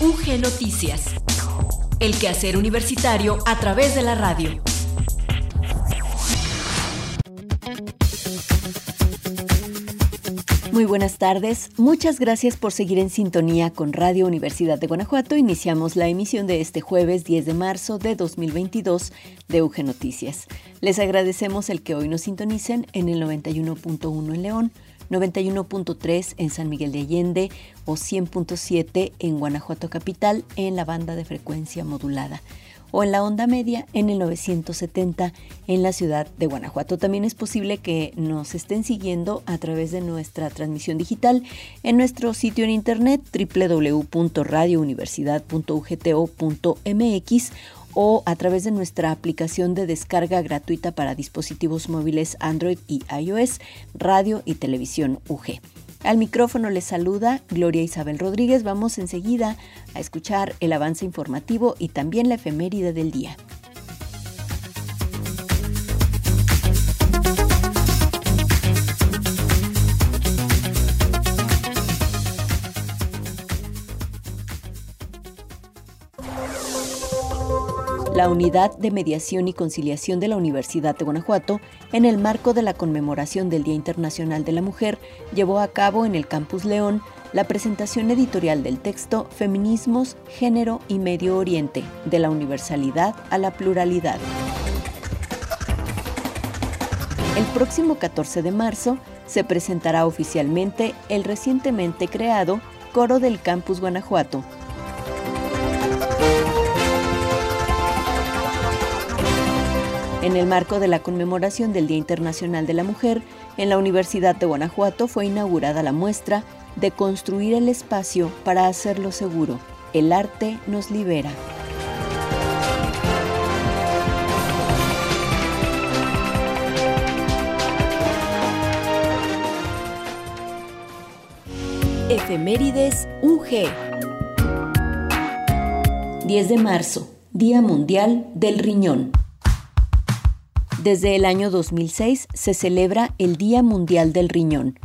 UG Noticias. El quehacer universitario a través de la radio. Muy buenas tardes. Muchas gracias por seguir en sintonía con Radio Universidad de Guanajuato. Iniciamos la emisión de este jueves 10 de marzo de 2022 de UG Noticias. Les agradecemos el que hoy nos sintonicen en el 91.1 en León, 91.3 en San Miguel de Allende o 100.7 en Guanajuato Capital en la banda de frecuencia modulada o en la onda media en el 970 en la ciudad de Guanajuato. También es posible que nos estén siguiendo a través de nuestra transmisión digital en nuestro sitio en internet www.radiouniversidad.ugto.mx o a través de nuestra aplicación de descarga gratuita para dispositivos móviles Android y iOS, radio y televisión UG. Al micrófono les saluda Gloria Isabel Rodríguez. Vamos enseguida a escuchar el avance informativo y también la efeméride del día. La Unidad de Mediación y Conciliación de la Universidad de Guanajuato, en el marco de la conmemoración del Día Internacional de la Mujer, llevó a cabo en el Campus León la presentación editorial del texto Feminismos, Género y Medio Oriente, de la universalidad a la pluralidad. El próximo 14 de marzo se presentará oficialmente el recientemente creado Coro del Campus Guanajuato, En el marco de la conmemoración del Día Internacional de la Mujer, en la Universidad de Guanajuato fue inaugurada la muestra de construir el espacio para hacerlo seguro. El arte nos libera. Efemérides UG 10 de marzo, Día Mundial del Riñón. Desde el año 2006 se celebra el Día Mundial del Riñón,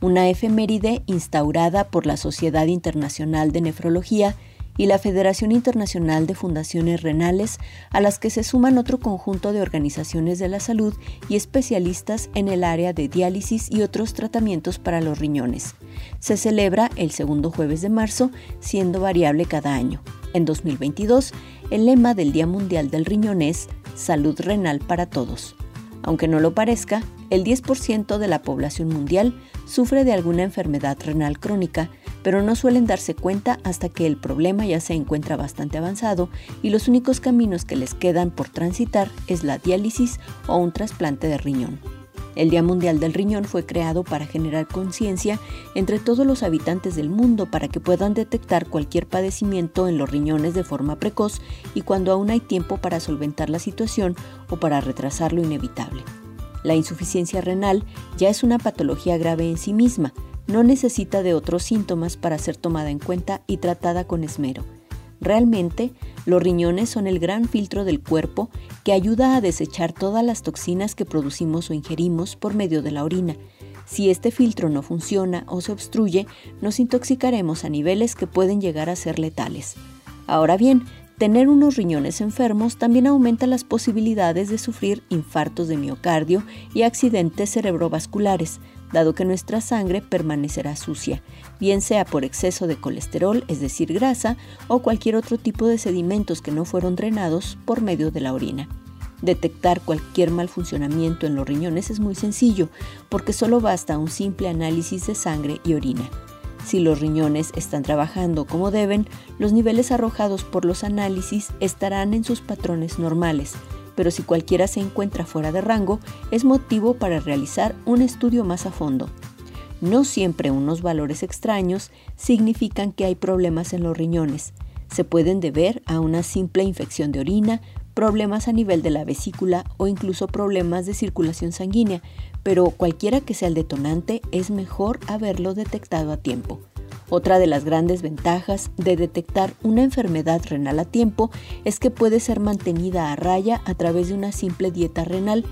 una efeméride instaurada por la Sociedad Internacional de Nefrología y la Federación Internacional de Fundaciones Renales, a las que se suman otro conjunto de organizaciones de la salud y especialistas en el área de diálisis y otros tratamientos para los riñones. Se celebra el segundo jueves de marzo, siendo variable cada año. En 2022, el lema del Día Mundial del Riñón es salud renal para todos. Aunque no lo parezca, el 10% de la población mundial sufre de alguna enfermedad renal crónica, pero no suelen darse cuenta hasta que el problema ya se encuentra bastante avanzado y los únicos caminos que les quedan por transitar es la diálisis o un trasplante de riñón. El Día Mundial del Riñón fue creado para generar conciencia entre todos los habitantes del mundo para que puedan detectar cualquier padecimiento en los riñones de forma precoz y cuando aún hay tiempo para solventar la situación o para retrasar lo inevitable. La insuficiencia renal ya es una patología grave en sí misma, no necesita de otros síntomas para ser tomada en cuenta y tratada con esmero. Realmente, los riñones son el gran filtro del cuerpo que ayuda a desechar todas las toxinas que producimos o ingerimos por medio de la orina. Si este filtro no funciona o se obstruye, nos intoxicaremos a niveles que pueden llegar a ser letales. Ahora bien, tener unos riñones enfermos también aumenta las posibilidades de sufrir infartos de miocardio y accidentes cerebrovasculares, dado que nuestra sangre permanecerá sucia, bien sea por exceso de colesterol, es decir, grasa, o cualquier otro tipo de sedimentos que no fueron drenados por medio de la orina. Detectar cualquier mal funcionamiento en los riñones es muy sencillo, porque solo basta un simple análisis de sangre y orina. Si los riñones están trabajando como deben, los niveles arrojados por los análisis estarán en sus patrones normales, pero si cualquiera se encuentra fuera de rango, es motivo para realizar un estudio más a fondo. No siempre unos valores extraños significan que hay problemas en los riñones. Se pueden deber a una simple infección de orina, problemas a nivel de la vesícula o incluso problemas de circulación sanguínea, pero cualquiera que sea el detonante es mejor haberlo detectado a tiempo. Otra de las grandes ventajas de detectar una enfermedad renal a tiempo es que puede ser mantenida a raya a través de una simple dieta renal.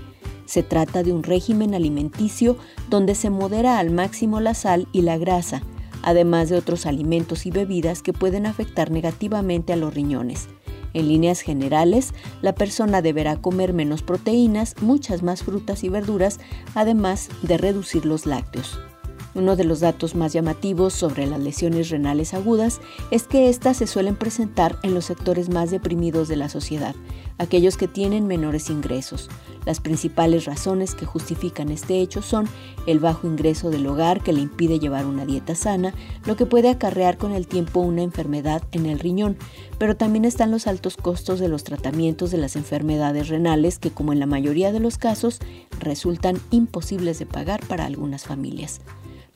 Se trata de un régimen alimenticio donde se modera al máximo la sal y la grasa, además de otros alimentos y bebidas que pueden afectar negativamente a los riñones. En líneas generales, la persona deberá comer menos proteínas, muchas más frutas y verduras, además de reducir los lácteos. Uno de los datos más llamativos sobre las lesiones renales agudas es que éstas se suelen presentar en los sectores más deprimidos de la sociedad, aquellos que tienen menores ingresos. Las principales razones que justifican este hecho son el bajo ingreso del hogar que le impide llevar una dieta sana, lo que puede acarrear con el tiempo una enfermedad en el riñón, pero también están los altos costos de los tratamientos de las enfermedades renales que como en la mayoría de los casos resultan imposibles de pagar para algunas familias.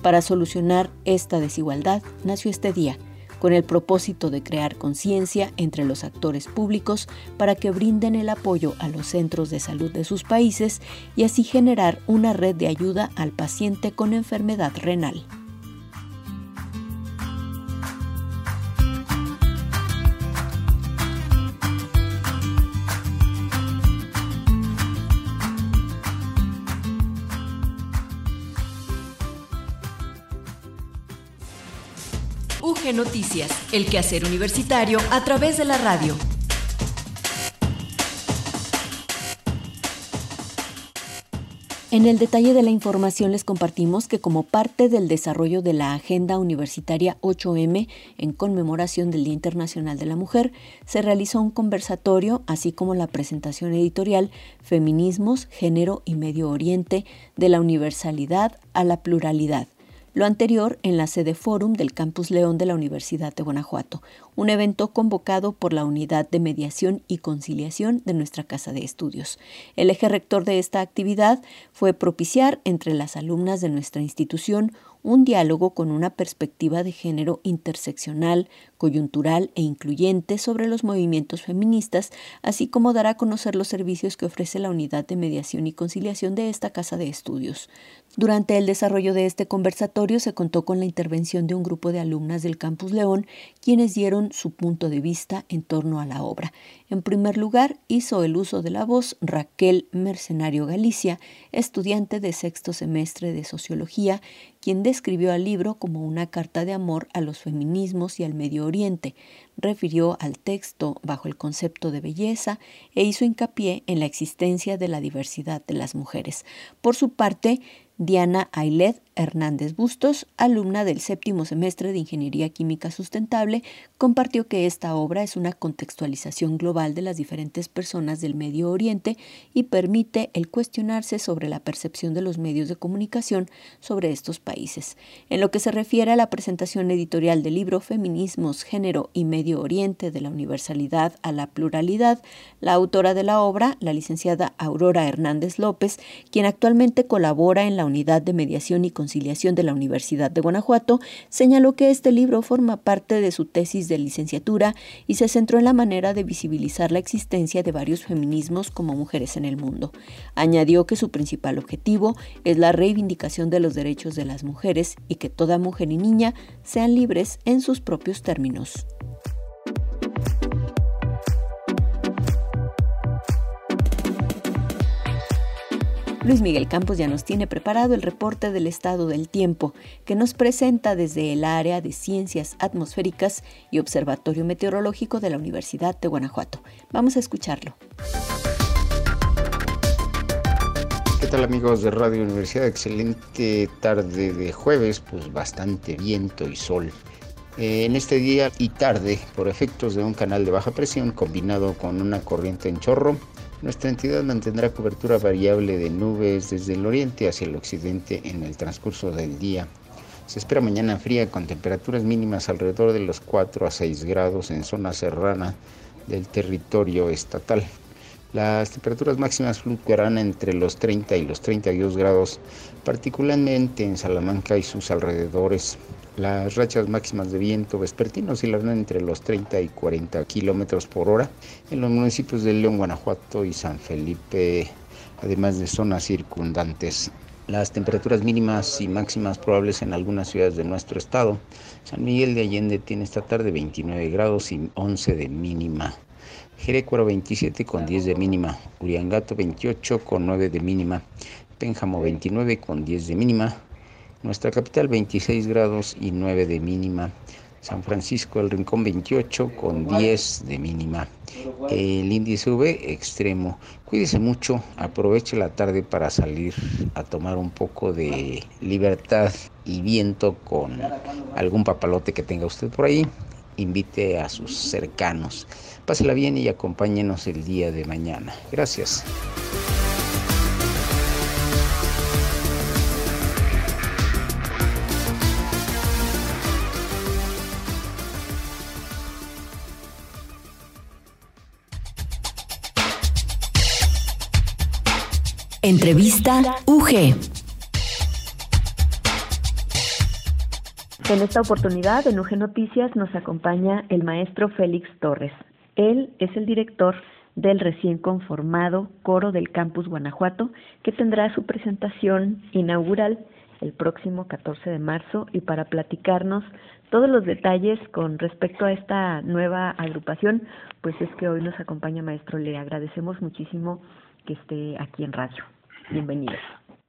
Para solucionar esta desigualdad nació este día, con el propósito de crear conciencia entre los actores públicos para que brinden el apoyo a los centros de salud de sus países y así generar una red de ayuda al paciente con enfermedad renal. Noticias, el quehacer universitario a través de la radio. En el detalle de la información les compartimos que como parte del desarrollo de la Agenda Universitaria 8M en conmemoración del Día Internacional de la Mujer, se realizó un conversatorio, así como la presentación editorial Feminismos, Género y Medio Oriente, de la universalidad a la pluralidad, lo anterior en la sede Fórum del Campus León de la Universidad de Guanajuato, un evento convocado por la Unidad de Mediación y Conciliación de nuestra Casa de Estudios. El eje rector de esta actividad fue propiciar entre las alumnas de nuestra institución un diálogo con una perspectiva de género interseccional, coyuntural e incluyente sobre los movimientos feministas, así como dar a conocer los servicios que ofrece la Unidad de Mediación y Conciliación de esta Casa de Estudios. Durante el desarrollo de este conversatorio se contó con la intervención de un grupo de alumnas del Campus León, quienes dieron su punto de vista en torno a la obra. En primer lugar, hizo el uso de la voz Raquel Mercenario Galicia, estudiante de sexto semestre de Sociología, quien describió al libro como una carta de amor a los feminismos y al Medio Oriente, refirió al texto bajo el concepto de belleza e hizo hincapié en la existencia de la diversidad de las mujeres. Por su parte, Diana Ailet Hernández Bustos, alumna del séptimo semestre de Ingeniería Química Sustentable, compartió que esta obra es una contextualización global de las diferentes personas del Medio Oriente y permite el cuestionarse sobre la percepción de los medios de comunicación sobre estos países. En lo que se refiere a la presentación editorial del libro Feminismos, Género y Medio Oriente de la Universalidad a la Pluralidad, la autora de la obra, la licenciada Aurora Hernández López, quien actualmente colabora en la Unidad de Mediación y Conciliación de la Universidad de Guanajuato, señaló que este libro forma parte de su tesis de licenciatura y se centró en la manera de visibilizar la existencia de varios feminismos como mujeres en el mundo. Añadió que su principal objetivo es la reivindicación de los derechos de las mujeres y que toda mujer y niña sean libres en sus propios términos. Luis Miguel Campos ya nos tiene preparado el reporte del estado del tiempo que nos presenta desde el área de ciencias atmosféricas y observatorio meteorológico de la Universidad de Guanajuato. Vamos a escucharlo. ¿Qué tal amigos de Radio Universidad? Excelente tarde de jueves, pues bastante viento y sol. Eh, en este día y tarde, por efectos de un canal de baja presión combinado con una corriente en chorro, nuestra entidad mantendrá cobertura variable de nubes desde el oriente hacia el occidente en el transcurso del día. Se espera mañana fría con temperaturas mínimas alrededor de los 4 a 6 grados en zona serrana del territorio estatal. Las temperaturas máximas fluctuarán entre los 30 y los 32 grados, particularmente en Salamanca y sus alrededores. Las rachas máximas de viento vespertino oscilarán entre los 30 y 40 kilómetros por hora en los municipios de León, Guanajuato y San Felipe, además de zonas circundantes. Las temperaturas mínimas y máximas probables en algunas ciudades de nuestro estado. San Miguel de Allende tiene esta tarde 29 grados y 11 de mínima. Jerecuaro 27 con 10 de mínima. Uriangato 28 con 9 de mínima. Pénjamo 29 con 10 de mínima. Nuestra capital 26 grados y 9 de mínima. San Francisco del Rincón 28 con 10 de mínima. El índice V extremo. Cuídese mucho, aproveche la tarde para salir a tomar un poco de libertad y viento con algún papalote que tenga usted por ahí. Invite a sus cercanos. Pásela bien y acompáñenos el día de mañana. Gracias. Entrevista UG. En esta oportunidad, en UG Noticias, nos acompaña el maestro Félix Torres. Él es el director del recién conformado Coro del Campus Guanajuato, que tendrá su presentación inaugural el próximo 14 de marzo y para platicarnos todos los detalles con respecto a esta nueva agrupación, pues es que hoy nos acompaña maestro. Le agradecemos muchísimo que esté aquí en radio. Bienvenido.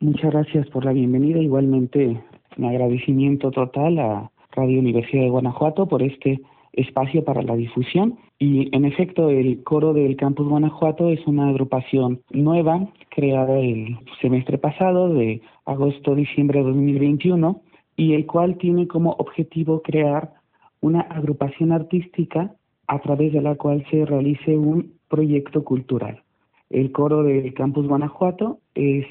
Muchas gracias por la bienvenida. Igualmente, un agradecimiento total a Radio Universidad de Guanajuato por este espacio para la difusión. Y en efecto, el coro del Campus Guanajuato es una agrupación nueva creada el semestre pasado, de agosto-diciembre de 2021, y el cual tiene como objetivo crear una agrupación artística a través de la cual se realice un proyecto cultural. El coro del Campus Guanajuato es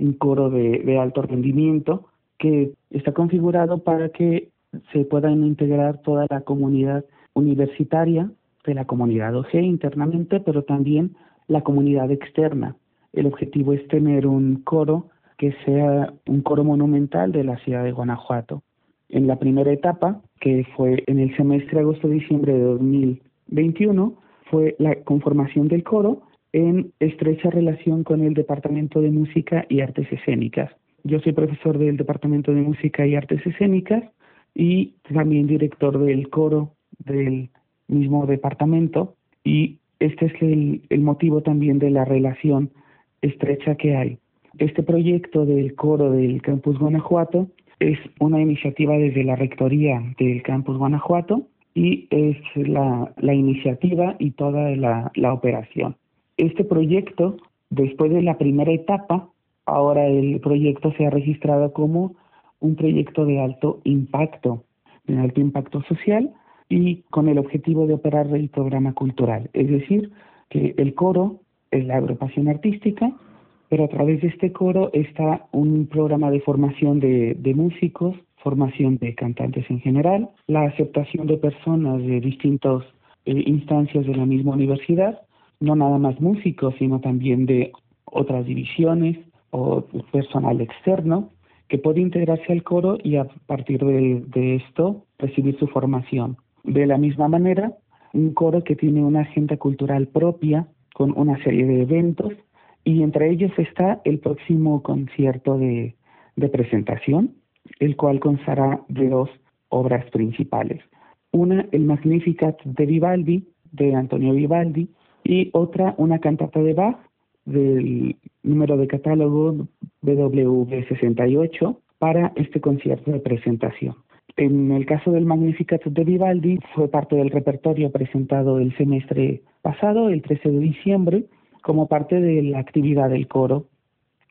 un coro de, alto rendimiento que está configurado para que se puedan integrar toda la comunidad universitaria de la comunidad OG internamente, pero también la comunidad externa. El objetivo es tener un coro que sea un coro monumental de la ciudad de Guanajuato. En la primera etapa, que fue en el semestre agosto-diciembre de 2021, fue la conformación del coro en estrecha relación con el Departamento de Música y Artes Escénicas. Yo soy profesor del Departamento de Música y Artes Escénicas y también director del coro del mismo departamento y este es el, el motivo también de la relación estrecha que hay. Este proyecto del coro del Campus Guanajuato es una iniciativa desde la Rectoría del Campus Guanajuato y es la, la iniciativa y toda la, la operación. Este proyecto, después de la primera etapa, ahora el proyecto se ha registrado como un proyecto de alto impacto, de alto impacto social y con el objetivo de operar el programa cultural. Es decir, que el coro es la agrupación artística, pero a través de este coro está un programa de formación de, músicos, formación de cantantes en general, la aceptación de personas de distintas eh, instancias de la misma universidad no nada más músicos, sino también de otras divisiones o personal externo que puede integrarse al coro y a partir de, esto recibir su formación. De la misma manera, un coro que tiene una agenda cultural propia con una serie de eventos y entre ellos está el próximo concierto de, de presentación, el cual constará de dos obras principales. Una, el Magnificat de Vivaldi, de Antonio Vivaldi, y otra una cantata de Bach del número de catálogo WV68 para este concierto de presentación. En el caso del Magnificat de Vivaldi, fue parte del repertorio presentado el semestre pasado, el 13 de diciembre, como parte de la actividad del coro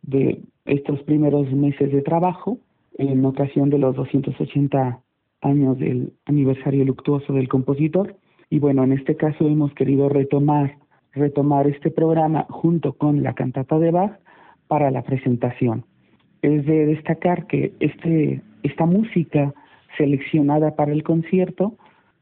de estos primeros meses de trabajo en ocasión de los 280 años del aniversario luctuoso del compositor. Y bueno, en este caso hemos querido retomar retomar este programa junto con la cantata de Bach para la presentación. Es de destacar que este, esta música seleccionada para el concierto,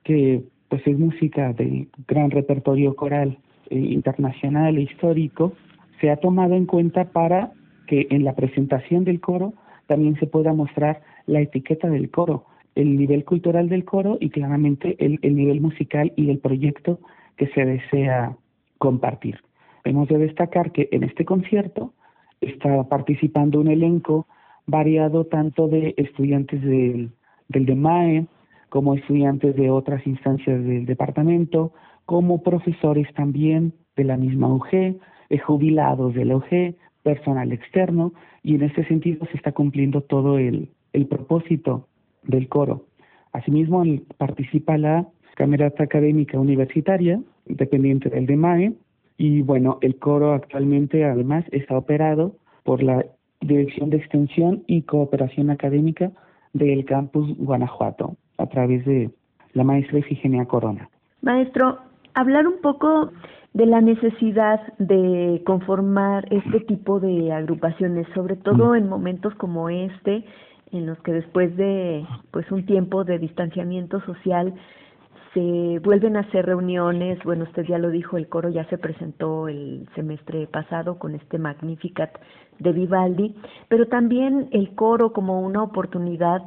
que pues es música de gran repertorio coral eh, internacional e histórico, se ha tomado en cuenta para que en la presentación del coro también se pueda mostrar la etiqueta del coro, el nivel cultural del coro y claramente el, el nivel musical y el proyecto que se desea compartir. Hemos de destacar que en este concierto está participando un elenco variado tanto de estudiantes del, del DEMAE como estudiantes de otras instancias del departamento, como profesores también de la misma UG, eh, jubilados de la UG, personal externo, y en este sentido se está cumpliendo todo el, el propósito del coro. Asimismo, participa la Camerata Académica Universitaria, dependiente del DEMAE, y bueno, el coro actualmente además está operado por la Dirección de Extensión y Cooperación Académica del Campus Guanajuato, a través de la maestra Efigenia Corona. Maestro, hablar un poco de la necesidad de conformar este tipo de agrupaciones, sobre todo en momentos como este, en los que después de pues un tiempo de distanciamiento social se vuelven a hacer reuniones, bueno, usted ya lo dijo, el coro ya se presentó el semestre pasado con este Magnificat de Vivaldi, pero también el coro como una oportunidad,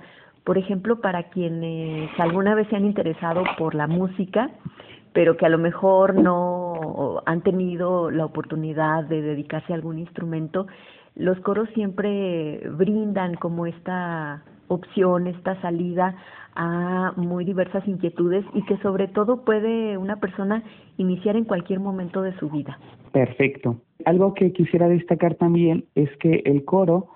por ejemplo, para quienes alguna vez se han interesado por la música, pero que a lo mejor no han tenido la oportunidad de dedicarse a algún instrumento, los coros siempre brindan como esta opción, esta salida a muy diversas inquietudes y que sobre todo puede una persona iniciar en cualquier momento de su vida. Perfecto. Algo que quisiera destacar también es que el coro,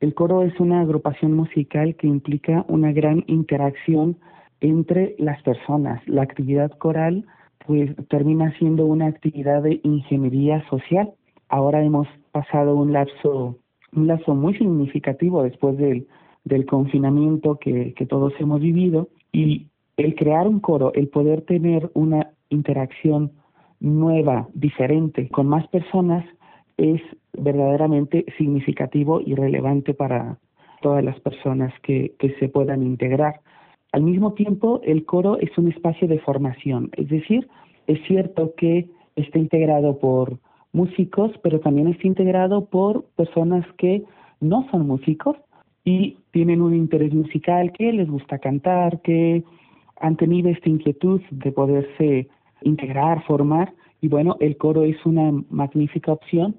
el coro es una agrupación musical que implica una gran interacción entre las personas. La actividad coral pues termina siendo una actividad de ingeniería social. Ahora hemos pasado un lapso un lapso muy significativo después del del confinamiento que, todos hemos vivido y el crear un coro, el poder tener una interacción nueva, diferente, con más personas, es verdaderamente significativo y relevante para todas las personas que, que se puedan integrar. Al mismo tiempo, el coro es un espacio de formación, es decir, es cierto que está integrado por músicos, pero también está integrado por personas que no son músicos, y tienen un interés musical, que les gusta cantar, que han tenido esta inquietud de poderse integrar, formar, y bueno, el coro es una magnífica opción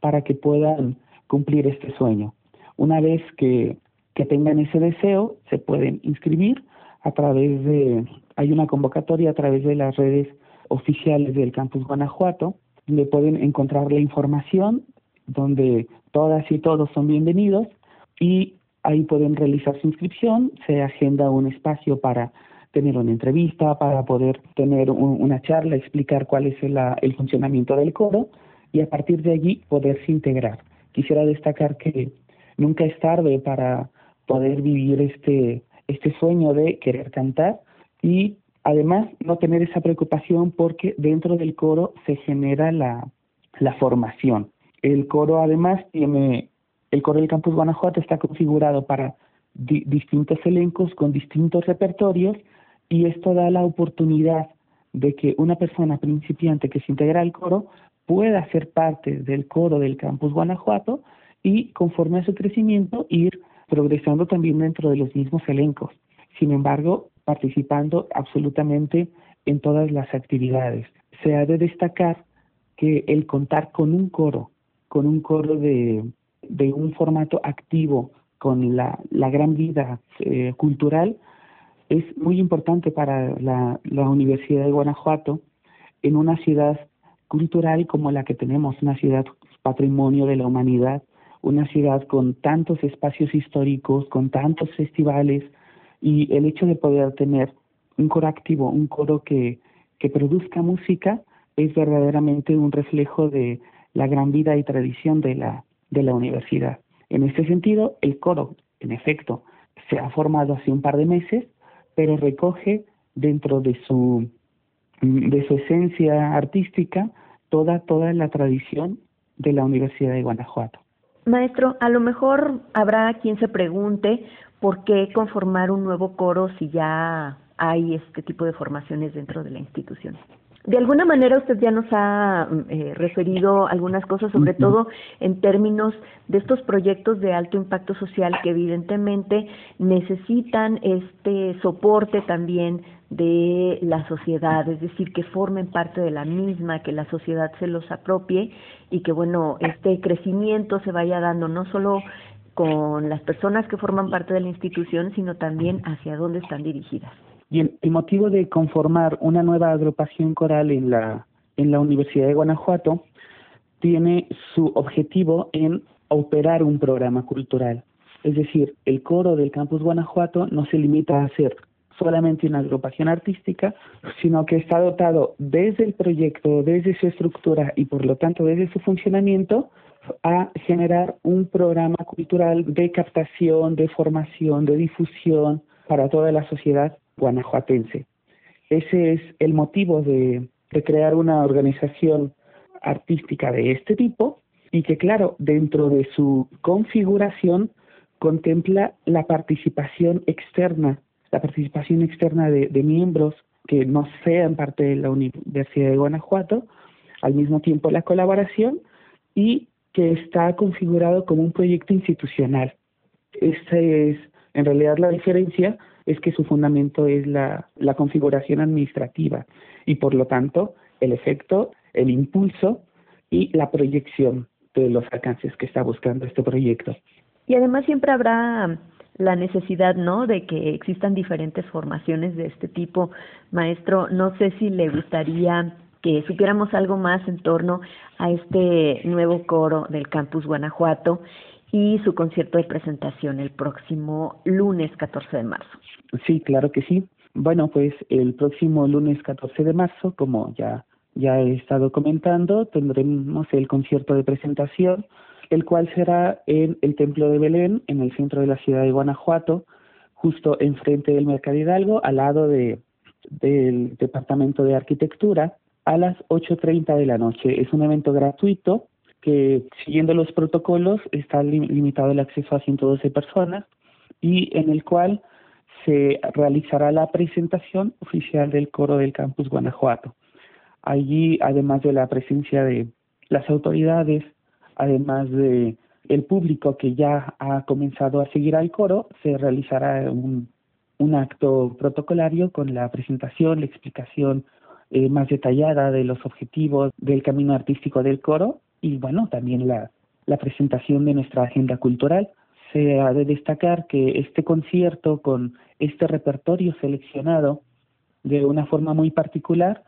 para que puedan cumplir este sueño. Una vez que, que tengan ese deseo, se pueden inscribir a través de, hay una convocatoria a través de las redes oficiales del Campus Guanajuato, donde pueden encontrar la información, donde todas y todos son bienvenidos y ahí pueden realizar su inscripción, se agenda un espacio para tener una entrevista, para poder tener una charla, explicar cuál es el funcionamiento del coro y a partir de allí poderse integrar. Quisiera destacar que nunca es tarde para poder vivir este, este sueño de querer cantar y además no tener esa preocupación porque dentro del coro se genera la, la formación. El coro además tiene el coro del Campus Guanajuato está configurado para distintos elencos con distintos repertorios y esto da la oportunidad de que una persona principiante que se integra al coro pueda ser parte del coro del Campus Guanajuato y conforme a su crecimiento ir progresando también dentro de los mismos elencos. Sin embargo, participando absolutamente en todas las actividades. Se ha de destacar que el contar con un coro, con un coro de de un formato activo con la, la gran vida eh, cultural es muy importante para la, la Universidad de Guanajuato en una ciudad cultural como la que tenemos, una ciudad patrimonio de la humanidad, una ciudad con tantos espacios históricos, con tantos festivales, y el hecho de poder tener un coro activo, un coro que, que produzca música, es verdaderamente un reflejo de la gran vida y tradición de la, de la universidad. En este sentido, el coro, en efecto, se ha formado hace un par de meses, pero recoge dentro de su, de su esencia artística toda, toda la tradición de la Universidad de Guanajuato. Maestro, a lo mejor habrá quien se pregunte por qué conformar un nuevo coro si ya hay este tipo de formaciones dentro de la institución. De alguna manera usted ya nos ha eh, referido algunas cosas, sobre todo en términos de estos proyectos de alto impacto social que evidentemente necesitan este soporte también de la sociedad, es decir, que formen parte de la misma, que la sociedad se los apropie y que bueno, este crecimiento se vaya dando no solo con las personas que forman parte de la institución, sino también hacia dónde están dirigidas. Y el, motivo de conformar una nueva agrupación coral en la, en la Universidad de Guanajuato tiene su objetivo en operar un programa cultural. Es decir, el coro del campus Guanajuato no se limita a ser solamente una agrupación artística, sino que está dotado desde el proyecto, desde su estructura y por lo tanto desde su funcionamiento a generar un programa cultural de captación, de formación, de difusión para toda la sociedad guanajuatense. Ese es el motivo de, crear una organización artística de este tipo y que, claro, dentro de su configuración contempla la participación externa, la participación externa de, de miembros que no sean parte de la Universidad de Guanajuato, al mismo tiempo la colaboración y que está configurado como un proyecto institucional. Esa es, en realidad, la diferencia es que su fundamento es la, la configuración administrativa y, por lo tanto, el efecto, el impulso y la proyección de los alcances que está buscando este proyecto. Y además siempre habrá la necesidad, ¿no?, de que existan diferentes formaciones de este tipo. Maestro, no sé si le gustaría que supiéramos algo más en torno a este nuevo coro del campus Guanajuato y su concierto de presentación el próximo lunes 14 de marzo. Sí, claro que sí. Bueno, pues el próximo lunes 14 de marzo, como ya ya he estado comentando, tendremos el concierto de presentación, el cual será en el Templo de Belén, en el centro de la ciudad de Guanajuato, justo enfrente del Mercado Hidalgo, al lado de, del Departamento de Arquitectura a las 8.30 de la noche. Es un evento gratuito que, siguiendo los protocolos, está limitado el acceso a 112 personas y en el cual se realizará la presentación oficial del coro del campus Guanajuato. Allí, además de la presencia de las autoridades, además de el público que ya ha comenzado a seguir al coro, se realizará un, un acto protocolario con la presentación, la explicación eh, más detallada de los objetivos del camino artístico del coro y bueno, también la, la presentación de nuestra agenda cultural. Se ha de destacar que este concierto con este repertorio seleccionado de una forma muy particular,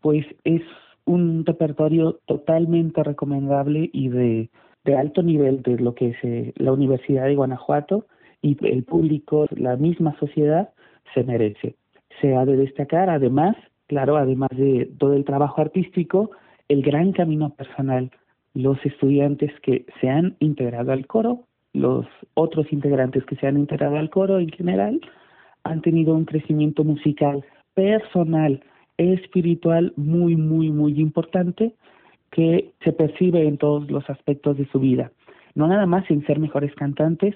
pues es un repertorio totalmente recomendable y de, de alto nivel de lo que es eh, la Universidad de Guanajuato y el público, la misma sociedad, se merece. Se ha de destacar además claro, además de todo el trabajo artístico, el gran camino personal. Los estudiantes que se han integrado al coro, los otros integrantes que se han integrado al coro en general, han tenido un crecimiento musical personal, espiritual muy, muy, muy importante que se percibe en todos los aspectos de su vida. No nada más en ser mejores cantantes,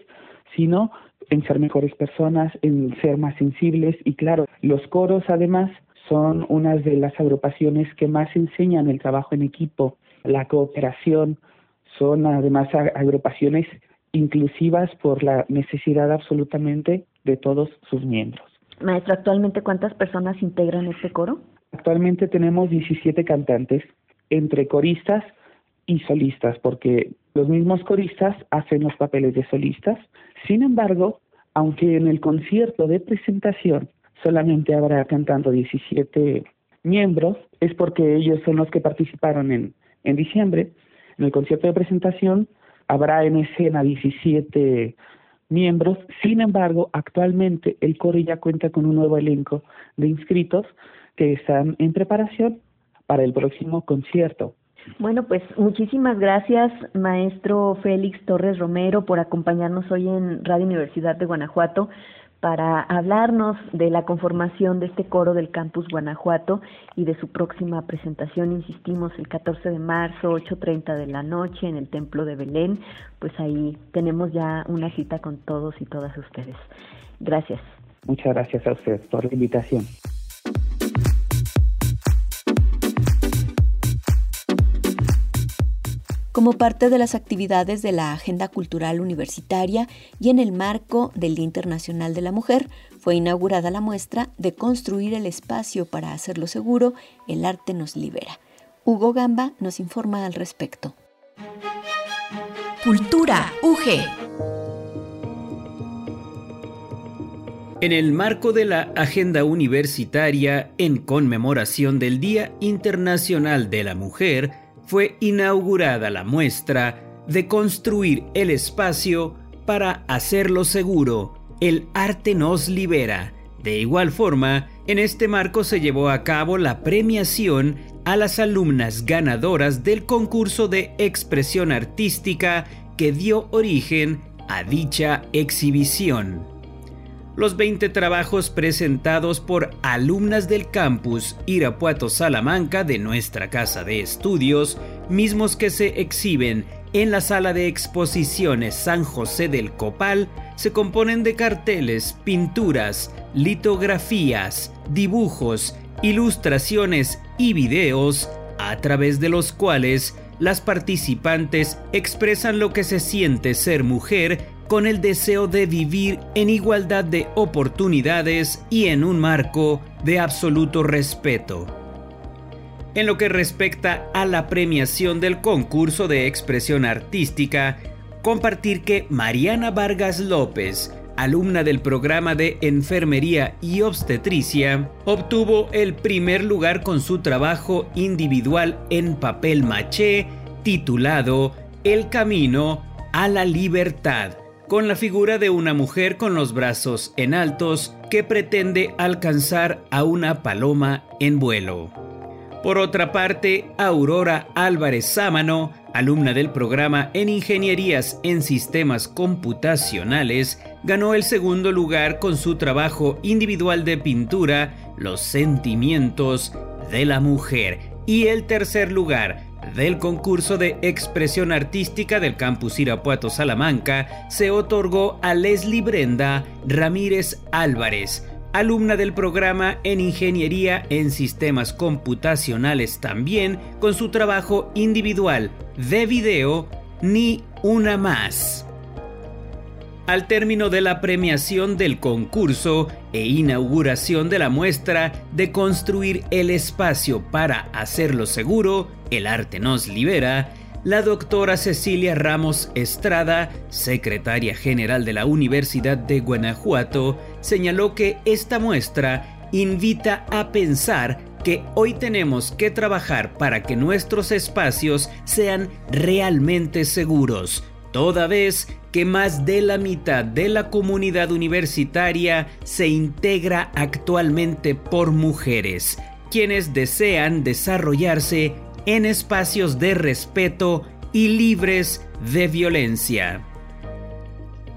sino en ser mejores personas, en ser más sensibles y claro, los coros además son unas de las agrupaciones que más enseñan el trabajo en equipo, la cooperación, son además agrupaciones inclusivas por la necesidad absolutamente de todos sus miembros. Maestro, ¿actualmente cuántas personas integran este coro? Actualmente tenemos 17 cantantes, entre coristas y solistas, porque los mismos coristas hacen los papeles de solistas. Sin embargo, aunque en el concierto de presentación solamente habrá cantando 17 miembros, es porque ellos son los que participaron en, en diciembre. En el concierto de presentación habrá en escena 17 miembros, sin embargo, actualmente el coro ya cuenta con un nuevo elenco de inscritos que están en preparación para el próximo concierto. Bueno, pues muchísimas gracias, maestro Félix Torres Romero, por acompañarnos hoy en Radio Universidad de Guanajuato para hablarnos de la conformación de este coro del campus Guanajuato y de su próxima presentación, insistimos, el 14 de marzo, 8.30 de la noche en el Templo de Belén. Pues ahí tenemos ya una cita con todos y todas ustedes. Gracias. Muchas gracias a usted por la invitación. Como parte de las actividades de la Agenda Cultural Universitaria y en el marco del Día Internacional de la Mujer, fue inaugurada la muestra de construir el espacio para hacerlo seguro, el arte nos libera. Hugo Gamba nos informa al respecto. Cultura UG. En el marco de la agenda universitaria en conmemoración del Día Internacional de la Mujer, fue inaugurada la muestra de construir el espacio para hacerlo seguro. El arte nos libera. De igual forma, en este marco se llevó a cabo la premiación a las alumnas ganadoras del concurso de expresión artística que dio origen a dicha exhibición. Los 20 trabajos presentados por alumnas del campus Irapuato Salamanca de nuestra casa de estudios, mismos que se exhiben en la sala de exposiciones San José del Copal, se componen de carteles, pinturas, litografías, dibujos, ilustraciones y videos a través de los cuales las participantes expresan lo que se siente ser mujer con el deseo de vivir en igualdad de oportunidades y en un marco de absoluto respeto. En lo que respecta a la premiación del concurso de expresión artística, compartir que Mariana Vargas López, alumna del programa de Enfermería y Obstetricia, obtuvo el primer lugar con su trabajo individual en papel maché titulado El Camino a la Libertad, con la figura de una mujer con los brazos en altos que pretende alcanzar a una paloma en vuelo. Por otra parte, Aurora Álvarez Sámano, alumna del programa en Ingenierías en Sistemas Computacionales, ganó el segundo lugar con su trabajo individual de pintura Los Sentimientos de la Mujer y el tercer lugar del concurso de expresión artística del campus Irapuato Salamanca se otorgó a Leslie Brenda Ramírez Álvarez, alumna del programa en Ingeniería en Sistemas Computacionales también, con su trabajo individual de video Ni una más. Al término de la premiación del concurso e inauguración de la muestra de construir el espacio para hacerlo seguro, el arte nos libera, la doctora Cecilia Ramos Estrada, secretaria general de la Universidad de Guanajuato, señaló que esta muestra invita a pensar que hoy tenemos que trabajar para que nuestros espacios sean realmente seguros, toda vez que más de la mitad de la comunidad universitaria se integra actualmente por mujeres, quienes desean desarrollarse en espacios de respeto y libres de violencia.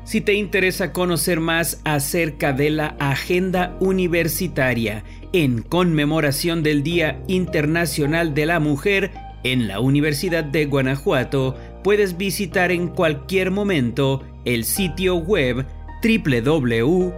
Si te interesa conocer más acerca de la agenda universitaria en conmemoración del Día Internacional de la Mujer en la Universidad de Guanajuato, puedes visitar en cualquier momento el sitio web www.ugto.mx.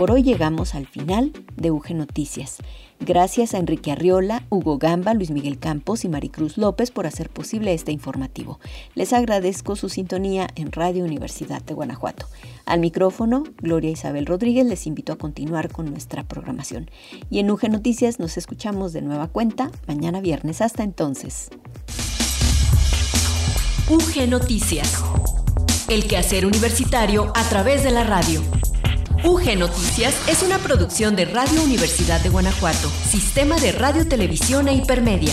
Por hoy llegamos al final de UG Noticias. Gracias a Enrique Arriola, Hugo Gamba, Luis Miguel Campos y Maricruz López por hacer posible este informativo. Les agradezco su sintonía en Radio Universidad de Guanajuato. Al micrófono, Gloria Isabel Rodríguez les invito a continuar con nuestra programación. Y en UG Noticias nos escuchamos de nueva cuenta mañana viernes. Hasta entonces. UG Noticias. El quehacer universitario a través de la radio. UG Noticias es una producción de Radio Universidad de Guanajuato, Sistema de Radio, Televisión e Hipermedia.